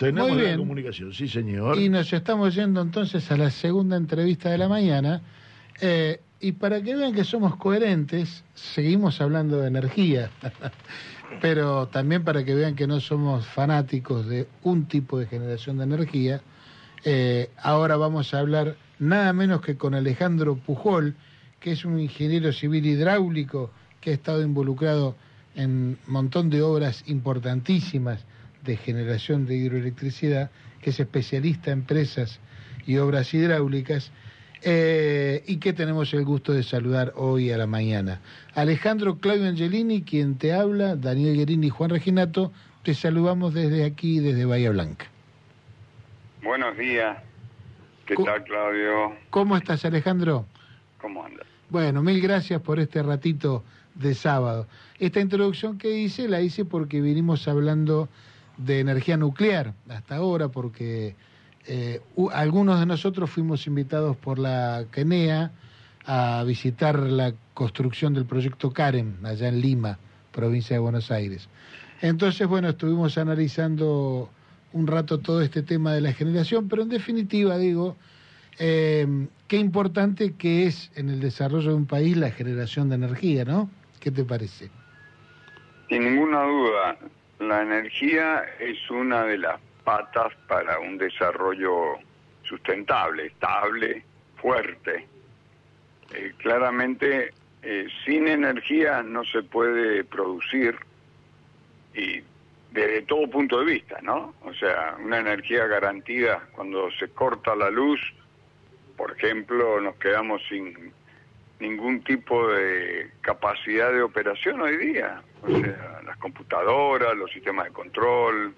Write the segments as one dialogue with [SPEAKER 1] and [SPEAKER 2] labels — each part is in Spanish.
[SPEAKER 1] Tenemos
[SPEAKER 2] Muy
[SPEAKER 1] la
[SPEAKER 2] bien.
[SPEAKER 1] comunicación, sí, señor.
[SPEAKER 2] Y nos estamos yendo entonces a la segunda entrevista de la mañana. Eh, y para que vean que somos coherentes, seguimos hablando de energía. Pero también para que vean que no somos fanáticos de un tipo de generación de energía, eh, ahora vamos a hablar nada menos que con Alejandro Pujol, que es un ingeniero civil hidráulico que ha estado involucrado en un montón de obras importantísimas de generación de hidroelectricidad, que es especialista en presas y obras hidráulicas, eh, y que tenemos el gusto de saludar hoy a la mañana. Alejandro Claudio Angelini, quien te habla, Daniel Guerini y Juan Reginato, te saludamos desde aquí, desde Bahía Blanca.
[SPEAKER 3] Buenos días. ¿Qué tal, Claudio?
[SPEAKER 2] ¿Cómo estás, Alejandro?
[SPEAKER 3] ¿Cómo andas?
[SPEAKER 2] Bueno, mil gracias por este ratito de sábado. Esta introducción que hice la hice porque vinimos hablando de energía nuclear hasta ahora, porque eh, algunos de nosotros fuimos invitados por la CENEA a visitar la construcción del proyecto CAREM allá en Lima, provincia de Buenos Aires. Entonces, bueno, estuvimos analizando un rato todo este tema de la generación, pero en definitiva digo, eh, qué importante que es en el desarrollo de un país la generación de energía, ¿no? ¿Qué te parece?
[SPEAKER 3] Sin ninguna duda, la energía es una de las patas para un desarrollo sustentable, estable, fuerte. Eh, claramente, eh, sin energía no se puede producir y desde todo punto de vista, ¿no? O sea, una energía garantida cuando se corta la luz, por ejemplo, nos quedamos sin ningún tipo de capacidad de operación hoy día. O sea, las computadoras, los sistemas de control,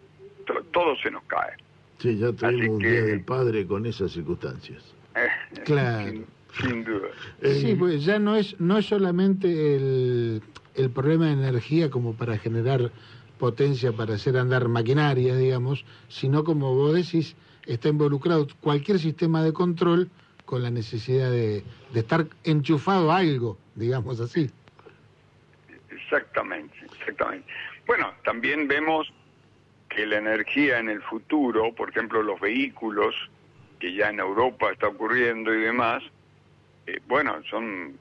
[SPEAKER 3] to- todo se nos cae.
[SPEAKER 1] Sí, ya tuvimos
[SPEAKER 3] Así
[SPEAKER 1] un
[SPEAKER 3] que-
[SPEAKER 1] día del padre con esas circunstancias.
[SPEAKER 3] Eh,
[SPEAKER 2] Claro.
[SPEAKER 3] Sin, sin duda.
[SPEAKER 1] Eh,
[SPEAKER 2] Sí, pues ya no es, no es solamente el, el problema de energía como para generar potencia para hacer andar maquinarias, digamos, sino como vos decís, está involucrado cualquier sistema de control con la necesidad de, de estar enchufado a algo, digamos así.
[SPEAKER 3] Exactamente, exactamente. Bueno, también vemos que la energía en el futuro, por ejemplo, los vehículos, que ya en Europa está ocurriendo y demás, eh, bueno, son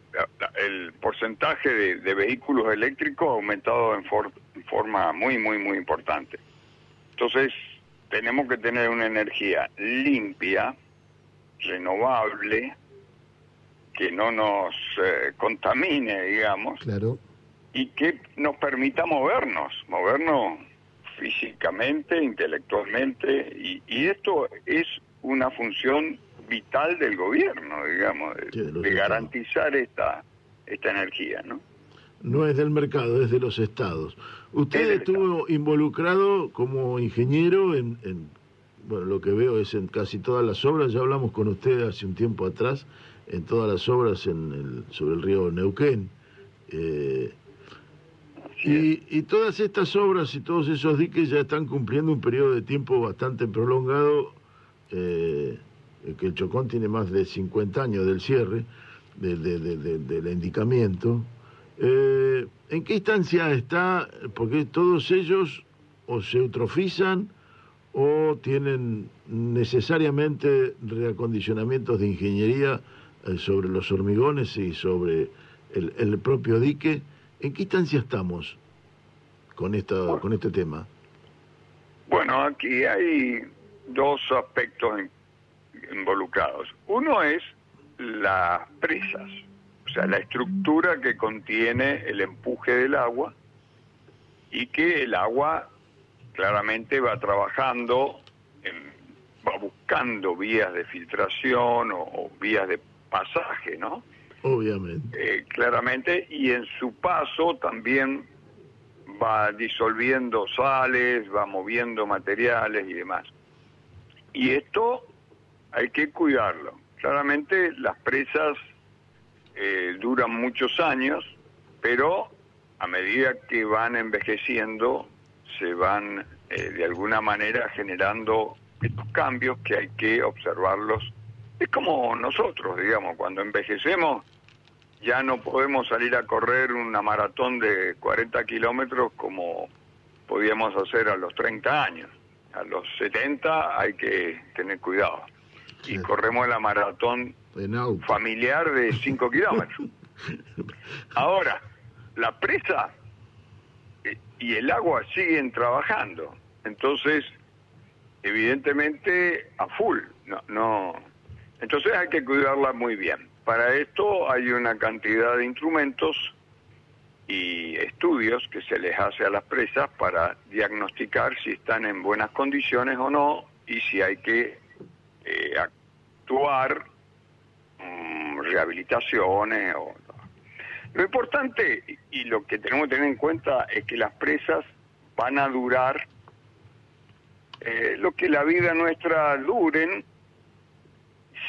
[SPEAKER 3] el porcentaje de, de vehículos eléctricos ha aumentado en, for- en forma muy, muy, muy importante. Entonces, tenemos que tener una energía limpia, renovable, que no nos eh, contamine, digamos,
[SPEAKER 2] Claro.
[SPEAKER 3] y que nos permita movernos, movernos físicamente, intelectualmente, y, y esto es una función vital del gobierno, digamos, de,
[SPEAKER 1] Sí, de los
[SPEAKER 3] de
[SPEAKER 1] estados.
[SPEAKER 3] garantizar esta, esta energía, ¿no?
[SPEAKER 1] No es del mercado, es de los estados. Usted
[SPEAKER 3] Es
[SPEAKER 1] estuvo involucrado como ingeniero en, en- bueno, lo que veo es en casi todas las obras, ya hablamos con usted hace un tiempo atrás, en todas las obras en el, sobre el río Neuquén. Eh, y, y todas estas obras y todos esos diques ya están cumpliendo un periodo de tiempo bastante prolongado, eh, que el Chocón tiene más de 50 años del cierre, de- de- de- de- del endicamiento. Eh, ¿En qué instancia está? Porque todos ellos o se eutrofizan o tienen necesariamente reacondicionamientos de ingeniería eh, sobre los hormigones y sobre el, propio dique. ¿En qué instancia estamos con, esta, con este tema?
[SPEAKER 3] Bueno, aquí hay dos aspectos in- involucrados. Uno es las presas, o sea, la estructura que contiene el empuje del agua y que el agua claramente va trabajando, en- va buscando vías de filtración o, o vías de pasaje, ¿no?
[SPEAKER 1] Obviamente.
[SPEAKER 3] Eh, claramente, y en su paso también va disolviendo sales, va moviendo materiales y demás. Y esto hay que cuidarlo. Claramente las presas eh, duran muchos años, pero a medida que van envejeciendo, se van eh, de alguna manera generando estos cambios que hay que observarlos. Es como nosotros, digamos, cuando envejecemos ya no podemos salir a correr una maratón de 40 kilómetros como podíamos hacer a los 30 años. a los 70 hay que tener cuidado. Y corremos la maratón familiar de 5 kilómetros. Ahora, la presa y el agua siguen trabajando. Entonces, evidentemente, a full. No, no. Entonces hay que cuidarla muy bien. Para esto hay una cantidad de instrumentos y estudios que se les hace a las presas para diagnosticar si están en buenas condiciones o no y si hay que eh, actuar mm, rehabilitaciones o lo importante y lo que tenemos que tener en cuenta es que las presas van a durar eh, lo que la vida nuestra duren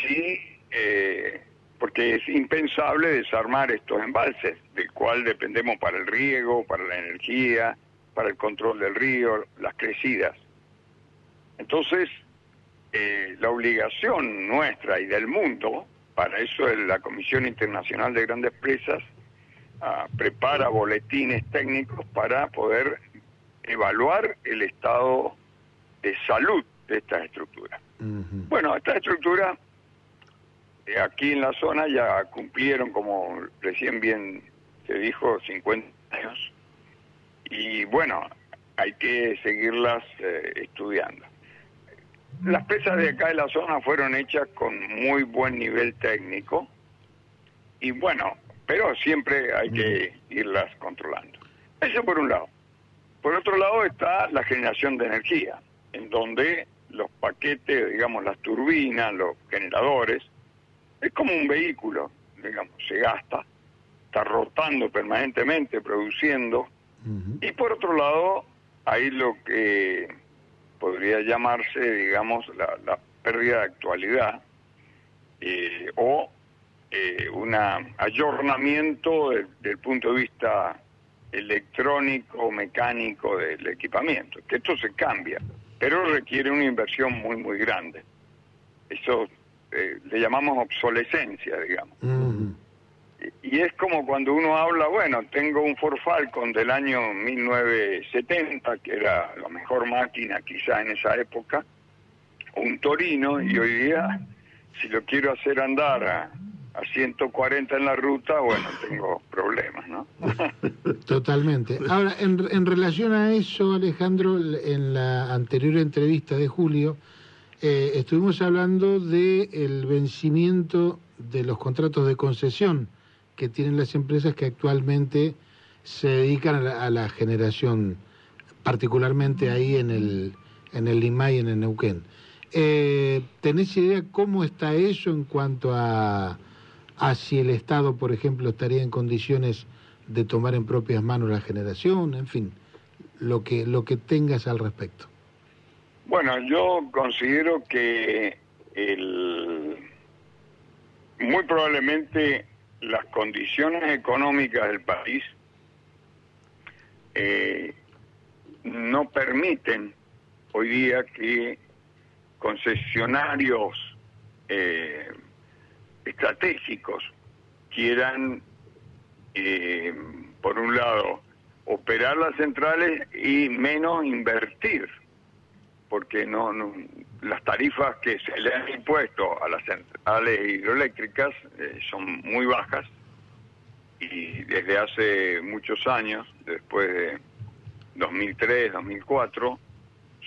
[SPEAKER 3] si eh, porque es impensable desarmar estos embalses, del cual dependemos para el riego, para la energía, para el control del río, las crecidas. Entonces, eh, la obligación nuestra y del mundo, para eso es la Comisión Internacional de Grandes Presas, ah, prepara boletines técnicos para poder evaluar el estado de salud de estas estructuras. Bueno, esta estructura eh, aquí en la zona ya cumplieron, como recién bien se dijo, 50 años. Y bueno, hay que seguirlas eh, estudiando. Las presas de acá de la zona fueron hechas con muy buen nivel técnico y bueno, pero siempre hay que irlas controlando. Eso por un lado. Por otro lado está la generación de energía, en donde los paquetes, digamos, las turbinas, los generadores, es como un vehículo, digamos, se gasta, está rotando permanentemente, produciendo, y por otro lado hay lo que podría llamarse, digamos, la, pérdida de actualidad eh, o eh, un ayornamiento del punto de vista electrónico, mecánico del equipamiento, que esto se cambia, pero requiere una inversión muy, muy grande. Eso eh, le llamamos obsolescencia, digamos. y, es como cuando uno habla, bueno, tengo un Ford Falcon del año 1970, que era la mejor máquina quizá en esa época, un Torino, y hoy día, si lo quiero hacer andar a, a 140 en la ruta, bueno, tengo problemas, ¿no?
[SPEAKER 2] Totalmente. Ahora, en, en relación a eso, Alejandro, en la anterior entrevista de Julio, eh, estuvimos hablando del el vencimiento de los contratos de concesión que tienen las empresas que actualmente se dedican a la, generación, particularmente ahí en el, en el Limay, en el Neuquén. Eh, ¿Tenés idea cómo está eso en cuanto a, a si el Estado, por ejemplo, estaría en condiciones de tomar en propias manos la generación? En fin, lo que, lo que tengas al respecto.
[SPEAKER 3] Bueno, yo considero que muy probablemente las condiciones económicas del país eh, no permiten hoy día que concesionarios eh, estratégicos quieran, eh, por un lado, operar las centrales y menos invertir porque no, las tarifas que se le han impuesto a las centrales hidroeléctricas eh, son muy bajas y desde hace muchos años, después de 2003, 2004,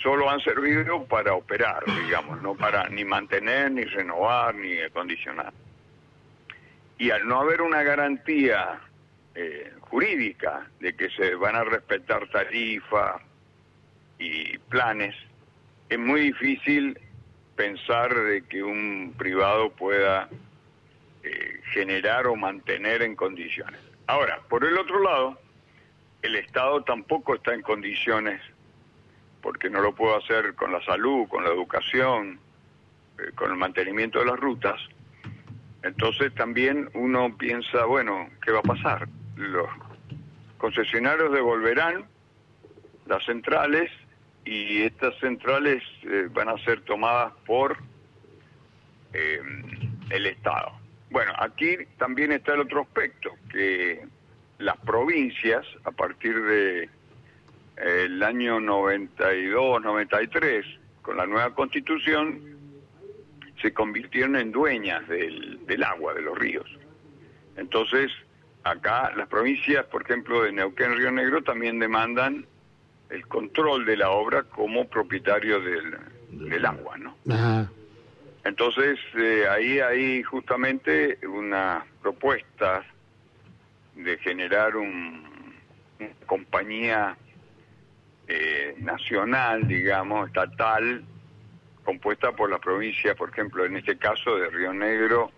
[SPEAKER 3] solo han servido para operar, digamos, no para ni mantener, ni renovar, ni acondicionar. Y al no haber una garantía eh, jurídica de que se van a respetar tarifas y planes, es muy difícil pensar de que un privado pueda eh, generar o mantener en condiciones. Ahora, por el otro lado, el Estado tampoco está en condiciones, porque no lo puedo hacer con la salud, con la educación, eh, con el mantenimiento de las rutas. Entonces también uno piensa, bueno, ¿qué va a pasar? Los concesionarios devolverán las centrales y estas centrales eh, van a ser tomadas por eh, el Estado. Bueno, aquí también está el otro aspecto, que las provincias, a partir de el año 92, 93, con la nueva constitución, se convirtieron en dueñas del, del agua, de los ríos. Entonces, acá las provincias, por ejemplo, de Neuquén, Río Negro, también demandan el control de la obra como propietario del, del agua, ¿no?
[SPEAKER 2] Ajá.
[SPEAKER 3] Entonces, eh, ahí hay justamente una propuesta de generar un, una compañía eh, nacional, digamos, estatal, compuesta por las provincias, por ejemplo, en este caso de Río Negro,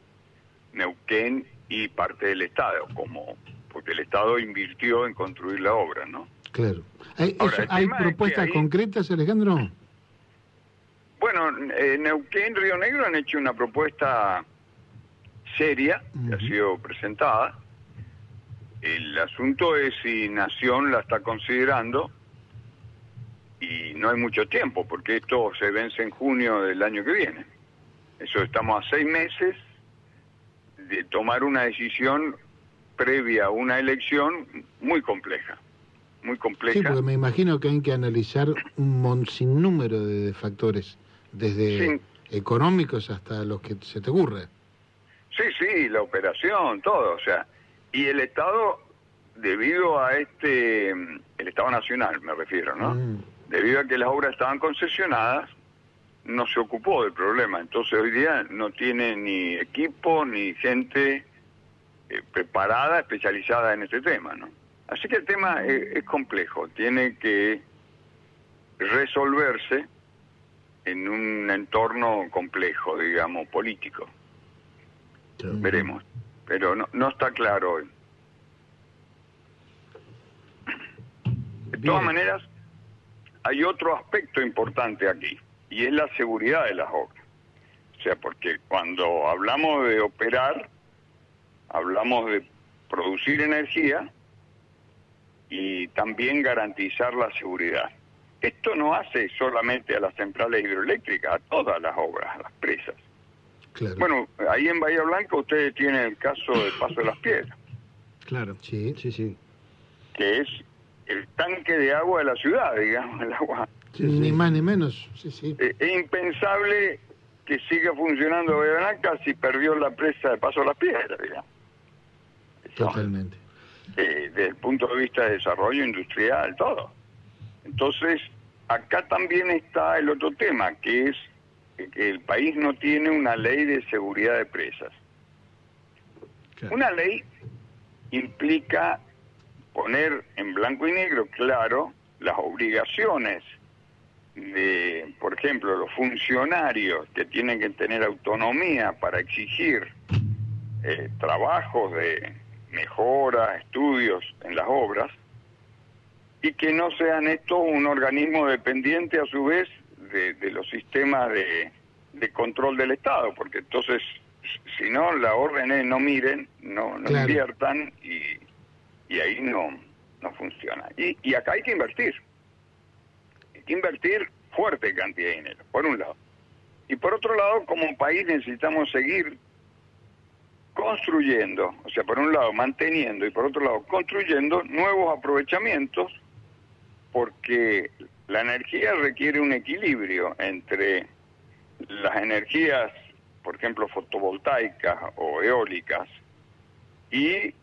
[SPEAKER 3] Neuquén y parte del Estado, como porque el Estado invirtió en construir la obra, ¿no?
[SPEAKER 2] Claro. ¿Hay,
[SPEAKER 3] Ahora,
[SPEAKER 2] eso-
[SPEAKER 3] el
[SPEAKER 2] ¿hay
[SPEAKER 3] tema es que
[SPEAKER 2] propuestas
[SPEAKER 3] ahí-
[SPEAKER 2] concretas, Alejandro?
[SPEAKER 3] Bueno, eh, Neuquén, Río Negro han hecho una propuesta seria que ha sido presentada. El asunto es si Nación la está considerando no hay mucho tiempo porque esto se vence en junio del año que viene. Eso estamos a seis meses de tomar una decisión previa a una elección muy compleja, muy
[SPEAKER 2] Sí,
[SPEAKER 3] compleja.
[SPEAKER 2] porque me imagino que hay que analizar un sinnúmero de factores, desde
[SPEAKER 3] Sí.
[SPEAKER 2] económicos hasta los que se te ocurre.
[SPEAKER 3] Sí, sí, la operación, todo, o sea, y el Estado, debido a este, el Estado Nacional me refiero, ¿no?
[SPEAKER 2] Mm.
[SPEAKER 3] Debido a que las obras estaban concesionadas, no se ocupó del problema, entonces hoy día no tiene ni equipo ni gente eh, preparada, especializada en este tema, ¿no? Así que el tema es, es complejo, tiene que resolverse en un entorno complejo, digamos, político veremos, pero no, no está claro hoy. De todas
[SPEAKER 2] Bien.
[SPEAKER 3] maneras, hay otro aspecto importante aquí, y es la seguridad de las obras. O sea, porque cuando hablamos de operar, hablamos de producir energía y también garantizar la seguridad. Esto no hace solamente a las centrales hidroeléctricas, a todas las obras, a las presas.
[SPEAKER 2] Claro.
[SPEAKER 3] Bueno, ahí en Bahía Blanca ustedes tienen el caso del Paso de las Piedras,
[SPEAKER 4] Claro.
[SPEAKER 2] Sí.
[SPEAKER 4] Sí, sí.
[SPEAKER 3] que es el tanque de agua de la ciudad, digamos, el agua.
[SPEAKER 1] Sí,
[SPEAKER 2] ni más ni menos. Sí, sí.
[SPEAKER 3] Eh, es impensable que siga funcionando Bahía Blanca si perdió la presa de Paso de las Piedras, digamos.
[SPEAKER 2] Totalmente.
[SPEAKER 3] eh, desde el punto de vista de desarrollo industrial, todo. Entonces, acá también está el otro tema, que es que el país no tiene una ley de seguridad de presas.
[SPEAKER 4] claro.
[SPEAKER 3] Una ley implica poner en blanco y negro claro las obligaciones de, por ejemplo, los funcionarios que tienen que tener autonomía para exigir eh, trabajos de mejora, estudios en las obras, y que no sean estos un organismo dependiente a su vez de, de los sistemas de, de control del Estado, porque entonces, si no, la orden es no miren, no, no
[SPEAKER 2] Claro.
[SPEAKER 3] inviertan y, y ahí no, no funciona. Y, y acá hay que invertir. Hay que invertir fuerte cantidad de dinero, por un lado. Y por otro lado, como país necesitamos seguir construyendo, o sea, por un lado manteniendo y por otro lado construyendo nuevos aprovechamientos, porque la energía requiere un equilibrio entre las energías, por ejemplo, fotovoltaicas o eólicas, y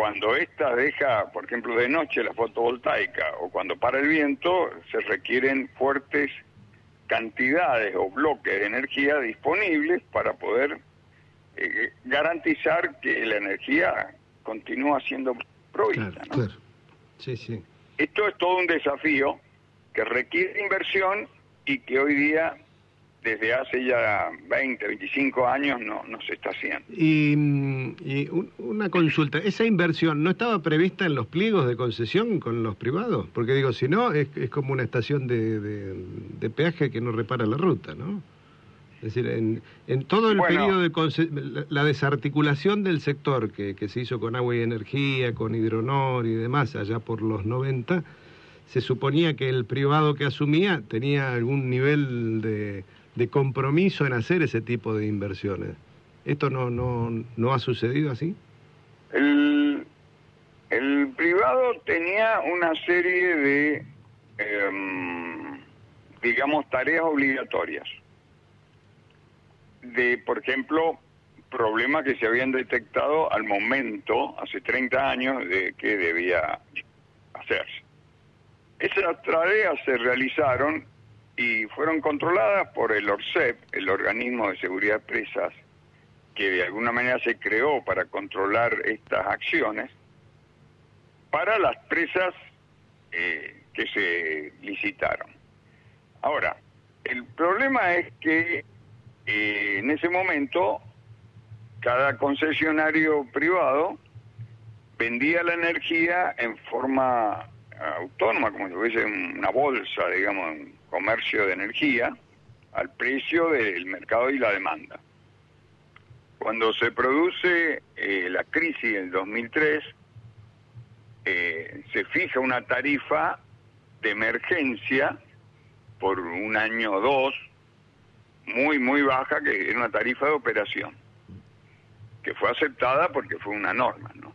[SPEAKER 3] cuando ésta deja, por ejemplo, de noche la fotovoltaica o cuando para el viento, se requieren fuertes cantidades o bloques de energía disponibles para poder eh, garantizar que la energía continúa siendo provista.
[SPEAKER 4] Claro,
[SPEAKER 3] ¿no?
[SPEAKER 2] Claro.
[SPEAKER 4] Sí, sí.
[SPEAKER 3] Esto es todo un desafío que requiere inversión y que hoy día, desde hace ya 20, 25 años, no, no se está haciendo.
[SPEAKER 4] Y, mm, y un- una consulta, ¿esa inversión no estaba prevista en los pliegos de concesión con los privados? Porque digo, si no, es, es como una estación de, de- de peaje que no repara la ruta, ¿no? Es decir, en, en todo el
[SPEAKER 3] Bueno.
[SPEAKER 4] periodo de conce- la, la desarticulación del sector que, que se hizo con agua y energía, con hidronor y demás, allá por los 90, se suponía que el privado que asumía tenía algún nivel de, de compromiso en hacer ese tipo de inversiones. ¿Esto no, no, no ha sucedido así?
[SPEAKER 3] El, el privado tenía una serie de em, digamos, tareas obligatorias. De, por ejemplo, problemas que se habían detectado al momento, hace 30 años, de que debía hacerse. Esas tareas se realizaron y fueron controladas por el ORCEP, el Organismo de Seguridad de Presas, que de alguna manera se creó para controlar estas acciones, para las presas eh, que se licitaron. Ahora, el problema es que eh, en ese momento cada concesionario privado vendía la energía en forma autónoma, como si fuese una bolsa, digamos, un comercio de energía, al precio del mercado y la demanda. Cuando se produce eh, la crisis en 2003, eh, se fija una tarifa de emergencia por un año o dos, muy, muy baja, que era una tarifa de operación, que fue aceptada porque fue una norma, ¿no?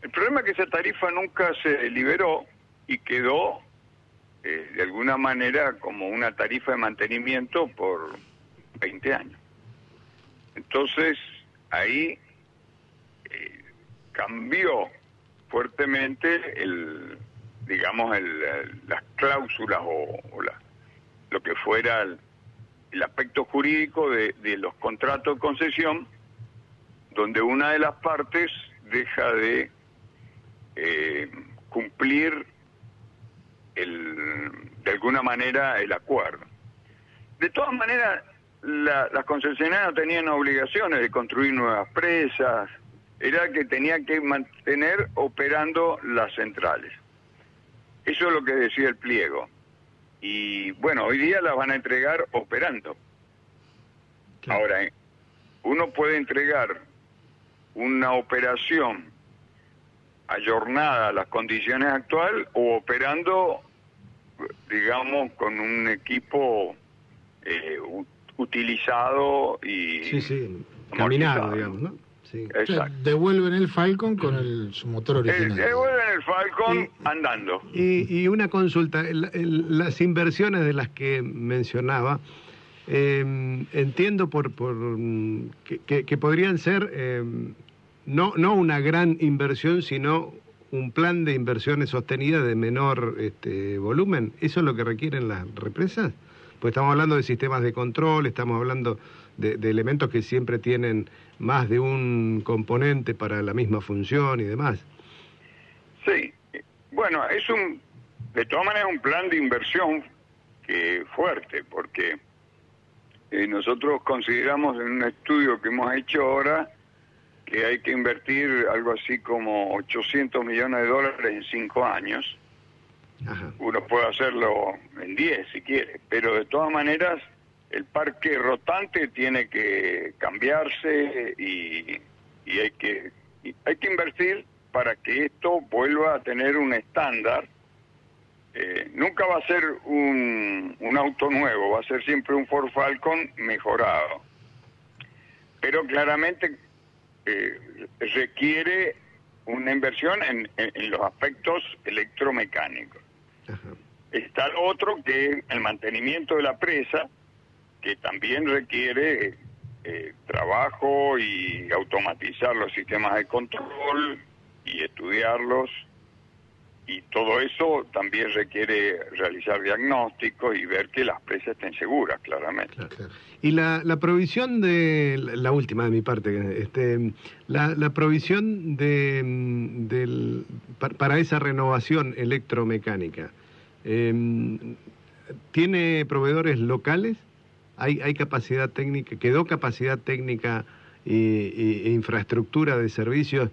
[SPEAKER 3] El problema es que esa tarifa nunca se liberó y quedó eh, de alguna manera como una tarifa de mantenimiento por 20 años. Entonces, ahí eh, cambió fuertemente el, digamos, el, las cláusulas o, lo que fuera el, aspecto jurídico de, los contratos de concesión, donde una de las partes deja de eh, cumplir el, de alguna manera el acuerdo. De todas maneras, las concesionarias tenían obligaciones de construir nuevas presas, era que tenían que mantener operando las centrales. Eso es lo que decía el pliego. Y bueno, hoy día las van a entregar operando. Ahora, eh, uno puede entregar una operación ayornada a las condiciones actuales o operando, digamos, con un equipo eh, utilizado y...
[SPEAKER 4] Sí, sí, caminado, digamos, ¿no?
[SPEAKER 2] Sí. Devuelven el Falcon con el, su motor original.
[SPEAKER 3] devuelven el Falcon andando.
[SPEAKER 4] Y, una consulta, las inversiones de las que mencionaba, em, entiendo por, por mm, que, podrían ser em, no, no una gran inversión, sino un plan de inversiones sostenidas de menor este, volumen. ¿Eso es lo que requieren las represas? Pues estamos hablando de sistemas de control, estamos hablando de, elementos que siempre tienen más de un componente para la misma función y demás.
[SPEAKER 3] Sí, bueno, es un, de todas maneras, un plan de inversión que fuerte, porque eh, nosotros consideramos en un estudio que hemos hecho ahora que hay que invertir algo así como 800 millones de dólares en cinco años. Uno puede hacerlo en 10 si quiere, pero de todas maneras el parque rotante tiene que cambiarse y, hay que hay que invertir para que esto vuelva a tener un estándar. Eh, nunca va a ser un, un auto nuevo, va a ser siempre un Ford Falcon mejorado. Pero claramente eh, requiere una inversión en, los aspectos electromecánicos. Está el otro que es el mantenimiento de la presa, que también requiere eh, trabajo y automatizar los sistemas de control y estudiarlos y todo eso también requiere realizar diagnósticos y ver que las presas estén seguras, claramente.
[SPEAKER 4] Y la, la, provisión de, la última de mi parte, este, la, la provisión de, del, para esa renovación electromecánica, em, ¿tiene proveedores locales? ¿Hay, ¿Hay capacidad técnica, quedó capacidad técnica e infraestructura de servicios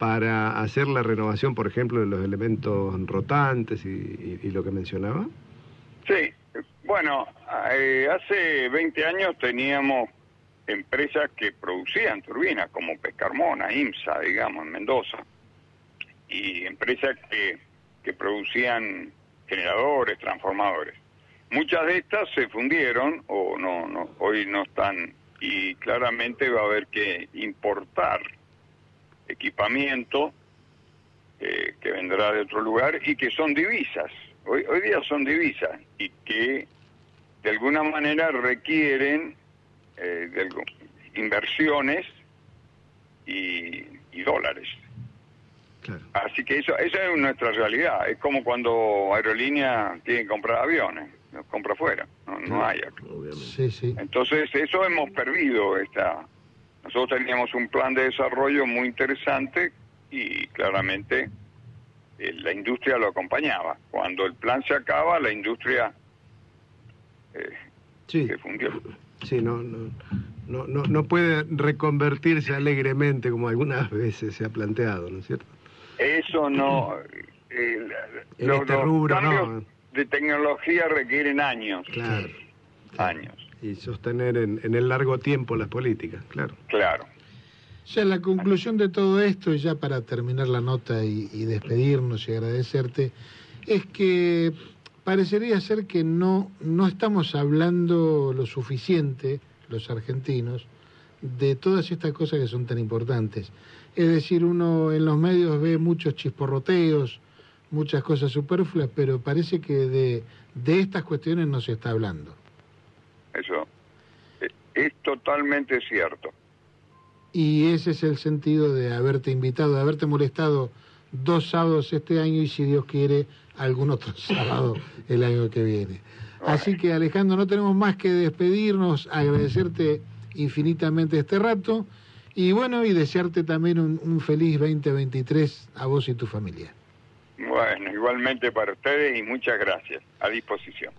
[SPEAKER 4] para hacer la renovación, por ejemplo, de los elementos rotantes y, lo que mencionaba?
[SPEAKER 3] Sí, bueno, eh, hace 20 años teníamos empresas que producían turbinas, como Pescarmona, IMSA, digamos, en Mendoza, y empresas que, que producían generadores, transformadores. Muchas de estas se fundieron o no, no, hoy no están y claramente va a haber que importar equipamiento eh, que vendrá de otro lugar y que son divisas. hoy, hoy día son divisas y que de alguna manera requieren eh, de algo- inversiones y, y dólares.
[SPEAKER 4] Claro.
[SPEAKER 3] Así que eso, esa es nuestra realidad. Es como cuando aerolínea tiene que comprar aviones, los compra afuera, no, no hay acá.
[SPEAKER 1] Obviamente.
[SPEAKER 2] Sí, sí.
[SPEAKER 3] Entonces, eso hemos perdido. Esta... Nosotros teníamos un plan de desarrollo muy interesante y claramente eh, la industria lo acompañaba. Cuando el plan se acaba, la industria eh,
[SPEAKER 4] Sí,
[SPEAKER 3] se fundió.
[SPEAKER 4] sí, no, no, no, no, no puede reconvertirse alegremente como algunas veces se ha planteado, ¿no es cierto?
[SPEAKER 3] Eso no... eh,
[SPEAKER 4] En
[SPEAKER 3] los-
[SPEAKER 4] este
[SPEAKER 3] los cambios
[SPEAKER 4] no.
[SPEAKER 3] de tecnología requieren años,
[SPEAKER 4] Claro.
[SPEAKER 3] años,
[SPEAKER 4] Y sostener en, en el largo tiempo las políticas, claro.
[SPEAKER 3] claro.
[SPEAKER 2] Ya la conclusión de todo esto, y ya para terminar la nota y, y despedirnos y agradecerte, es que parecería ser que no, no estamos hablando lo suficiente, los argentinos, de todas estas cosas que son tan importantes. Es decir, uno en los medios ve muchos chisporroteos, muchas cosas superfluas, pero parece que de, de estas cuestiones no se está hablando.
[SPEAKER 3] Eso eh, es totalmente cierto.
[SPEAKER 2] Y ese es el sentido de haberte invitado, de haberte molestado dos sábados este año y si Dios quiere algún otro sábado el año que viene. Así que Alejandro, no tenemos más que despedirnos, agradecerte infinitamente este rato y bueno, y desearte también un, un feliz 2023 a vos y tu familia.
[SPEAKER 3] Bueno, igualmente para ustedes y muchas gracias. A disposición.